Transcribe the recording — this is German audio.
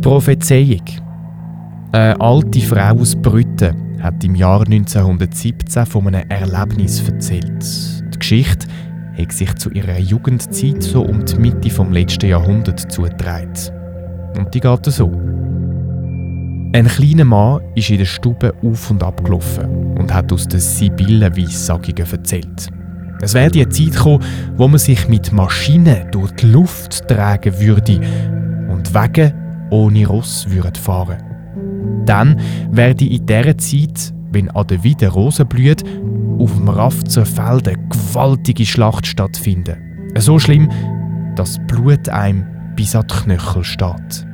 Prophezeiung. Eine alte Frau aus Brütten hat im Jahr 1917 von einem Erlebnis erzählt. Die Geschichte hat sich zu ihrer Jugendzeit so um die Mitte vom letzten Jahrhundert zugetragen. Und die geht so. Ein kleiner Mann ist in der Stube auf und ab gelaufen und hat aus den Sibyllen-Weissagungen erzählt. Es werde eine Zeit kommen, wo man sich mit Maschinen durch die Luft tragen würde und Wege ohne Ross würde fahren. Dann werde in dieser Zeit, wenn an der Weide Rosen blüht, auf dem Rafzer Feld eine gewaltige Schlacht stattfinden. So schlimm, dass Blut einem bis an die Knöchel steht.